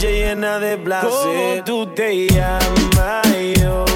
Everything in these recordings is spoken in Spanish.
Llamas, yo no sé de dónde llegas.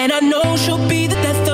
And I know she'll be the death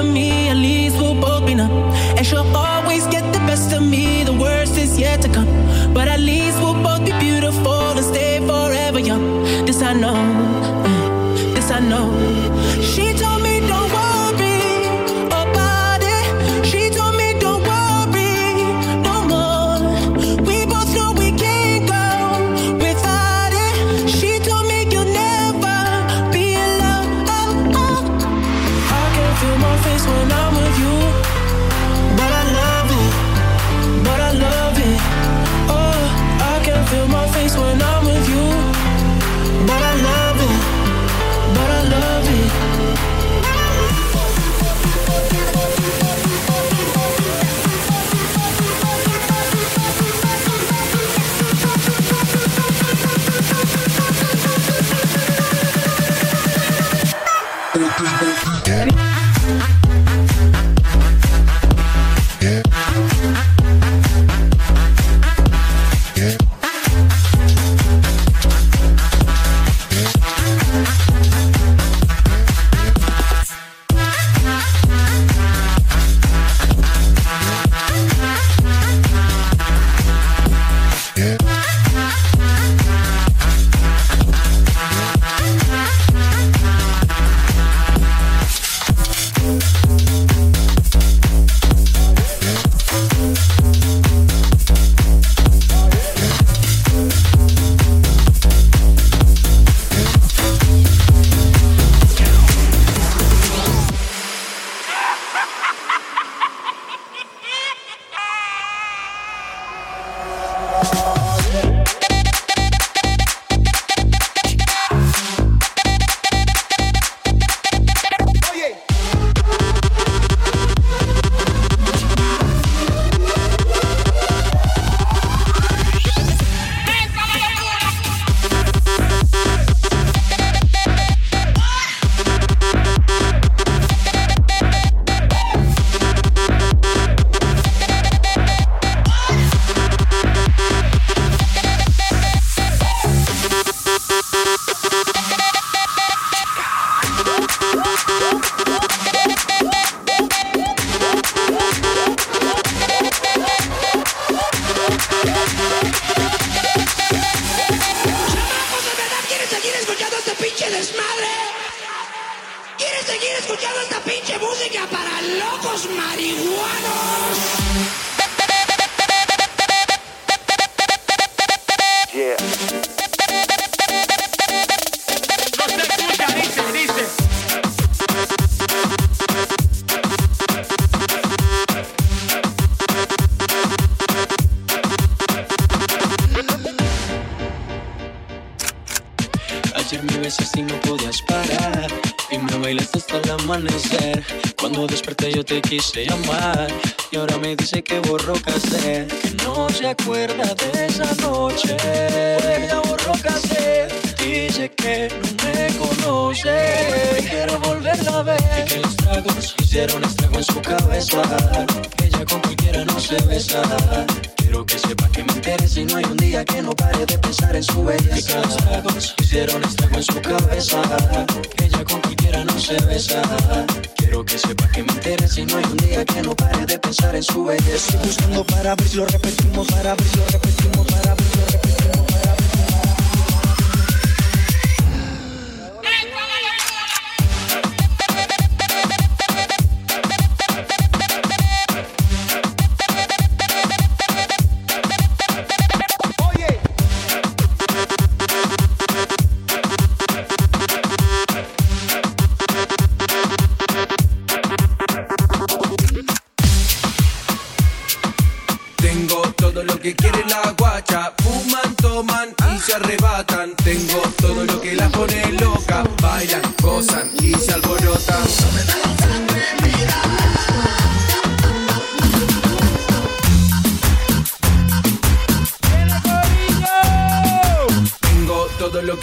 yo te quise llamar y ahora me dice que borró que no se acuerda de esa noche. Ella borró casé, dice que no me conoce. Y quiero volverla a ver. Y que los tragos hicieron estrago en su cabeza. que Ella con cualquiera no se besa Quiero que sepa que me interesa y no hay un día que no pare de pensar en su belleza. Cansados hicieron estrago en su cabeza. Ella con cualquiera no se besa. Quiero que sepa que me interesa y no hay un día que no pare de pensar en su belleza. Estoy buscando para ver si lo repetimos, para ver si lo repetimos, para ver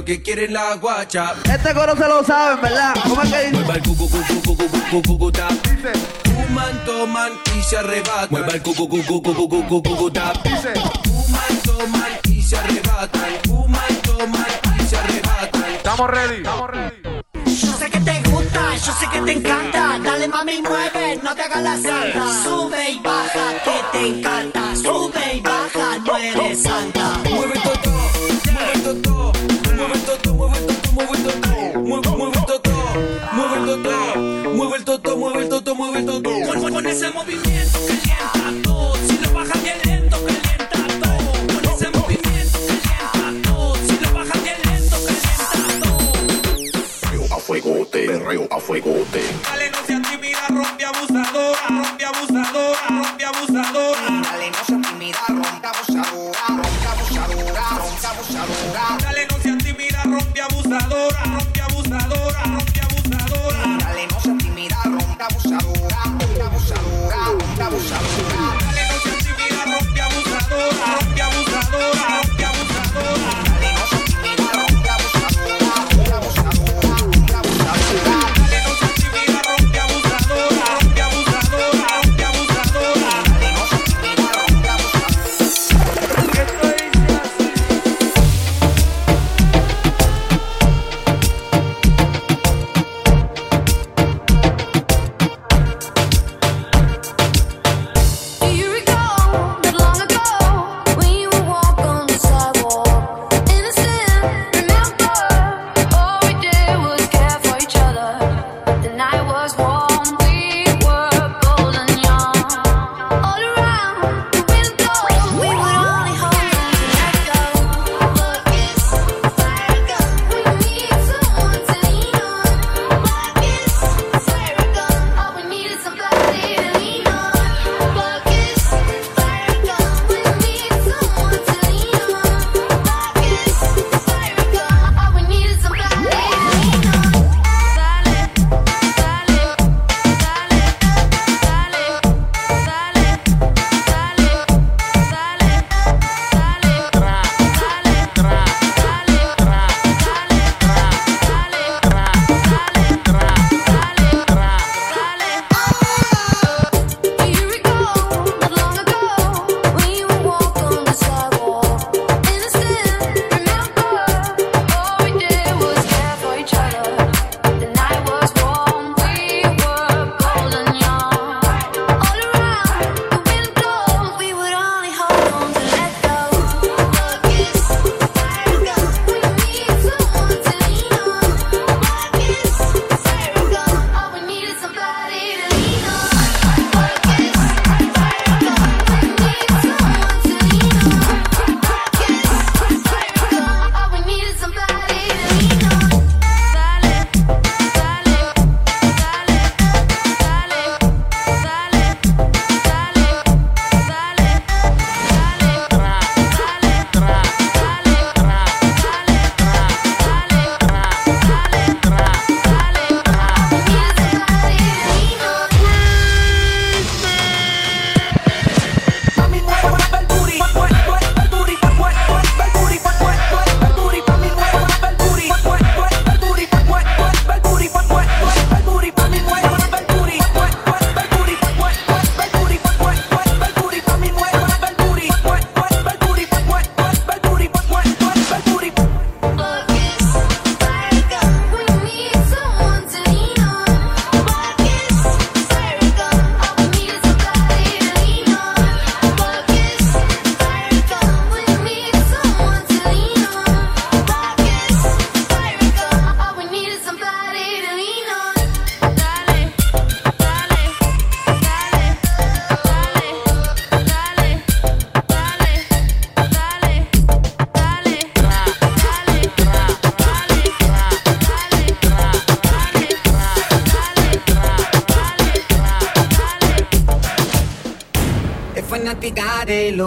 lo que quiere la guacha. Este coro se lo saben, ¿verdad? ¿Cómo es que dice? Mueva el cucu, cucu, cucu. Dice. Fuman, toman y se arrebatan. Mueva el cucu, cucu, cucu. Dice. Fuman, toman y se arrebatan. Fuman, toman y se arrebatan. Estamos ready. Estamos ready. Yo sé que te gusta, yo sé que te encanta. Dale mami, mueve, no te hagas la santa. Sube y baja, que te encanta. Sube y baja, no eres santa.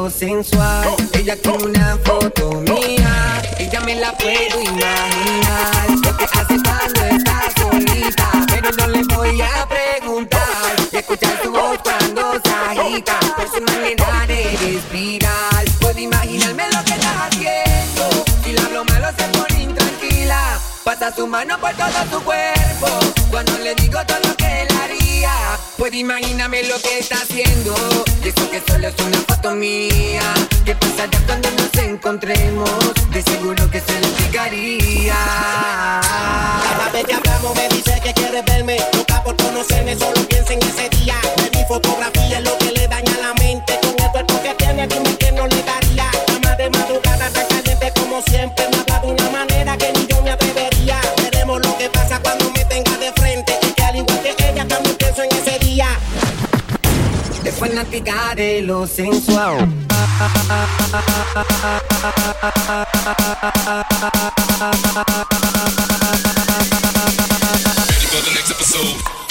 sensual. Ella quiere una foto mía. Ella me la puedo imaginar. Lo que hace cuando está solita. Pero no le voy a preguntar. Y escuchar su voz cuando se agita. Por su manera de respirar. Puedo imaginarme lo que está haciendo. Si lo malo se pone intranquila. Pasa su mano por todo su cuerpo. Imagíname lo que está haciendo. Y eso que solo es una foto mía. ¿Qué pasará cuando nos encontremos? De seguro que se lo explicaría. Cada vez que hablamos me dice que quiere verme Loca por conocerme, solo piensa en ese día De mi fotografía Fanática de lo sensual. Ready for the next episode.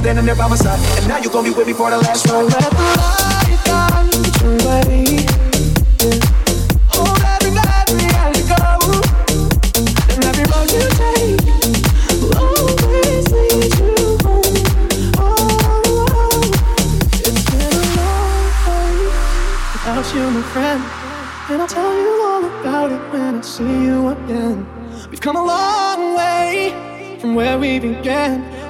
Standing there by my side And now you're gonna be with me for the last ride Let the Hold every And every road you take always you home. Oh, it's been a long way without you, my friend. And I'll tell you all about it when I see you again. We've come a long way from where we began.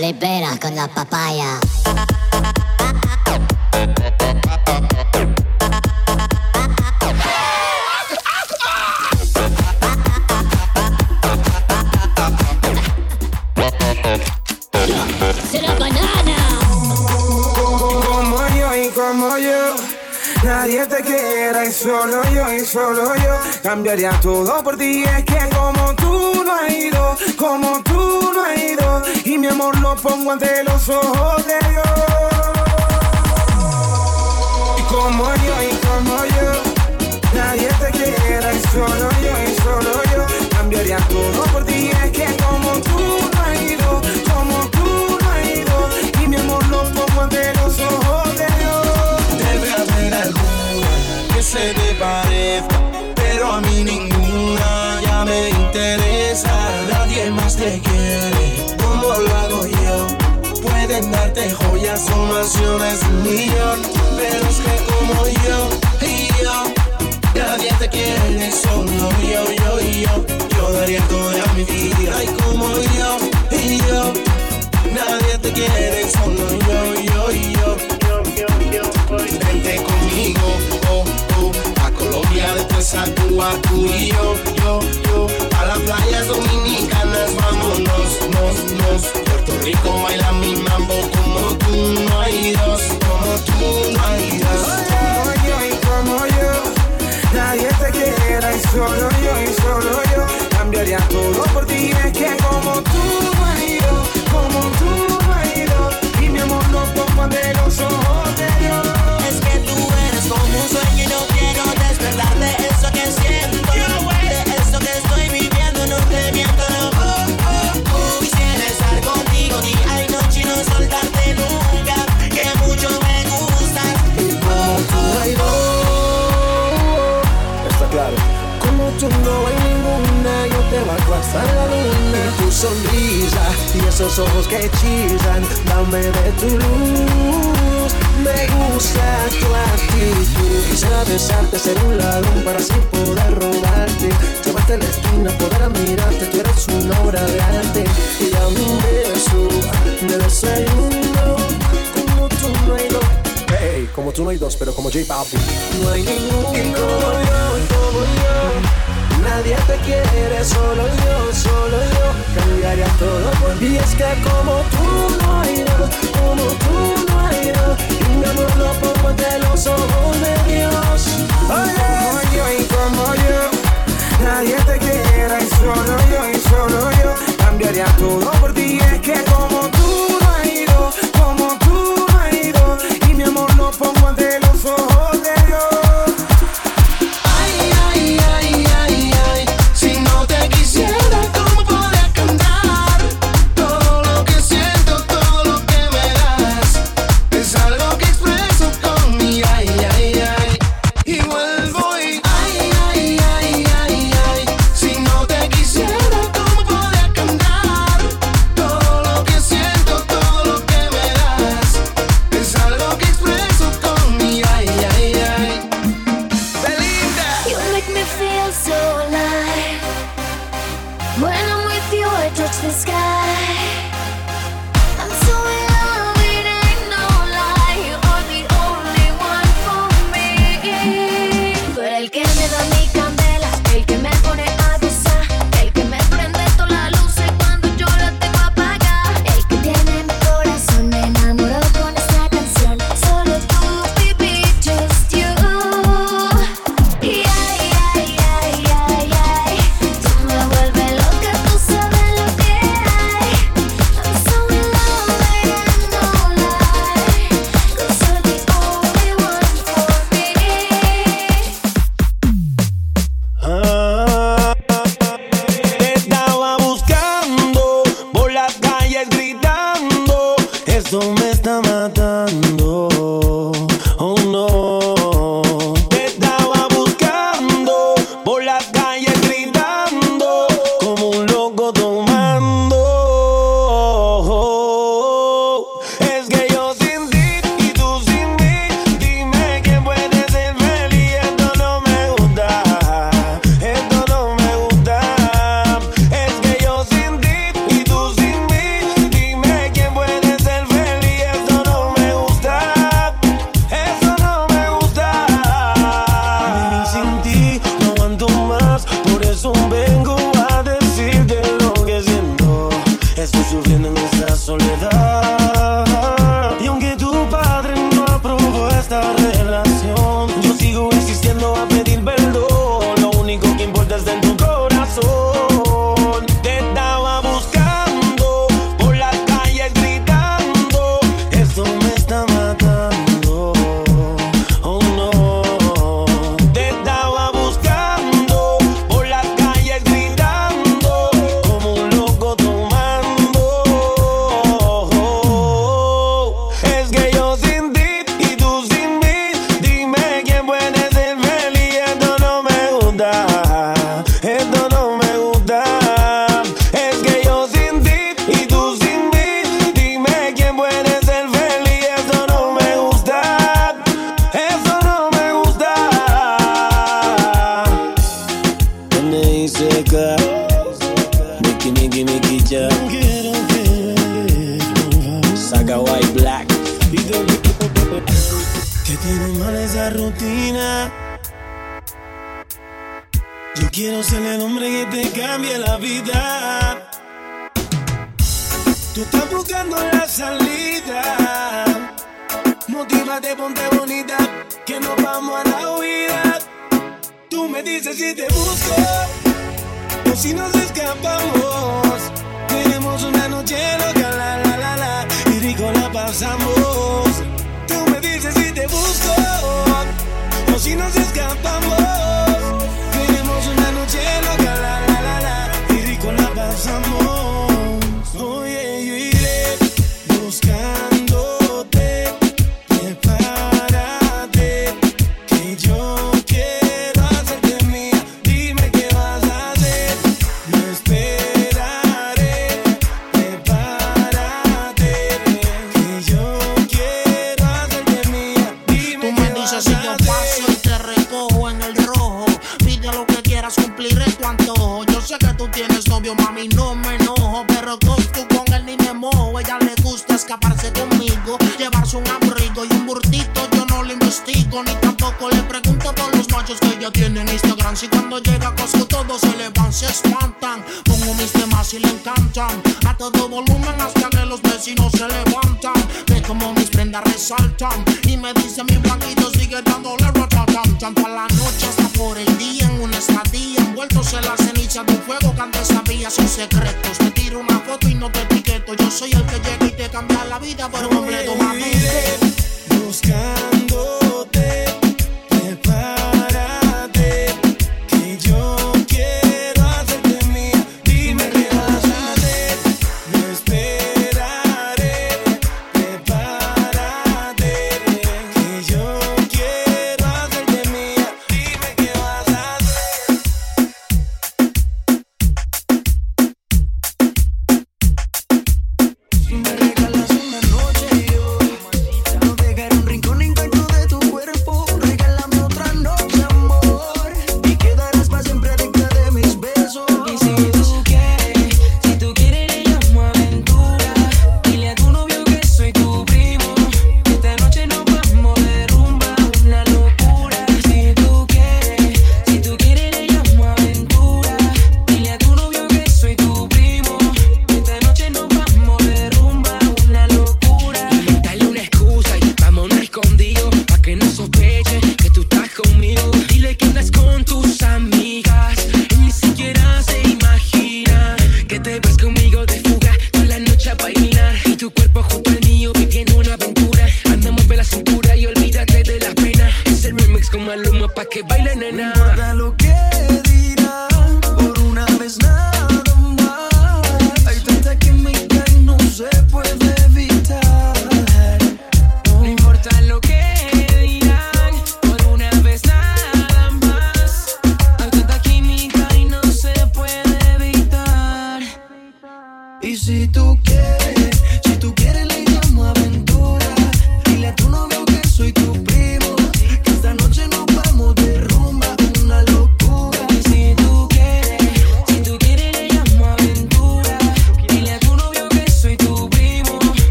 le esperas con la papaya. Será banana. Como yo y como yo, nadie te quiera y solo yo y solo yo cambiaría todo por ti. Es que como tú no mi amor lo pongo ante los ojos de Dios. Y como yo y como yo, nadie te quiera y solo yo y solo yo cambiaría todo por ti. Es que como tú no has ido, como tú no has ido, y mi amor lo pongo ante los ojos de Dios. Debe haber alguna que se te parezca, pero a mí ninguna ya me interesa. Nadie más te quiere lo yo. Darte joyas o mansiones un millón, pero es que como yo y yo, nadie te quiere, solo yo, yo y yo. Yo daría toda mi vida y como yo y yo, nadie te quiere, solo yo, yo y yo. Vente conmigo, oh, oh, a Colombia después a Cuba, tú y yo, yo, yo, a las playas dominicanas, vámonos, Puerto Rico baila mi mambo como tú no hay dos, como tú no hay dos. Como yo y como yo, nadie te quiera y solo tú no hay ninguna, yo te bajo hasta la luna. Y tu sonrisa y esos ojos que hechizan, dame de tu luz. Me gusta tu actitud. Quisiera besarte, ser un ladrón para así poder robarte. Llevarte a la esquina, poder admirarte, tú eres una obra de arte. Y a un beso, me desayuno, como tú no hay Hey, como tú no hay dos, pero como J Balvin. No hay ningún como yo, como yo. Nadie te quiere, solo yo, solo yo. Cambiaría todo por ti. Es que como tú no hay dos, como tú no hay dos. Y mi amor lo pongo ante los ojos de Dios. Oye, como yo y como yo. Nadie te quiere, solo yo, y solo yo. Cambiaría todo por ti. Es que como tú pongo ante los ojos. Gusta escaparse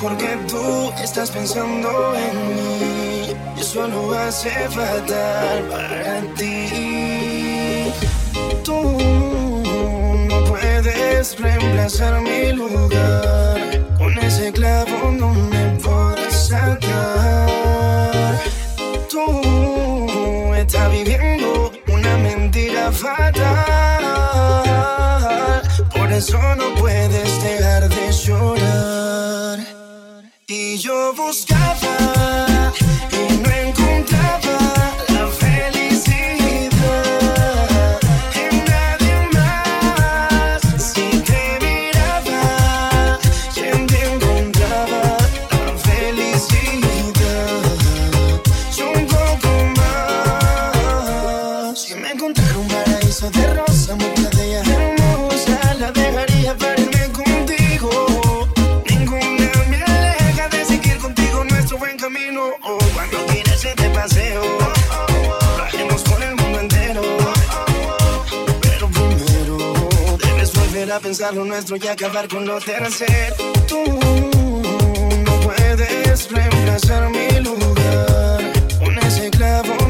porque tú estás pensando en mí. Y eso no hace fatal para ti. Tú no puedes reemplazar mi lugar. Con ese clavo no me puedes sacar. Tú estás viviendo una mentira fatal. Por eso no puedes eu buscava. lo nuestro y acabar con lo tercer. Tú no puedes reemplazar mi lugar. Un esclavo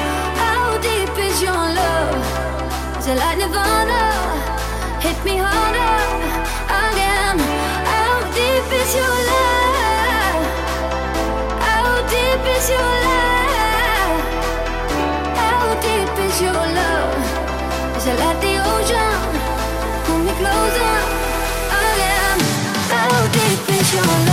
Is your love? It like Nirvana? Hit me harder again. How deep is your love? How deep is your love? How deep is your love? Is it like the ocean? Pull me closer again. How deep is your love?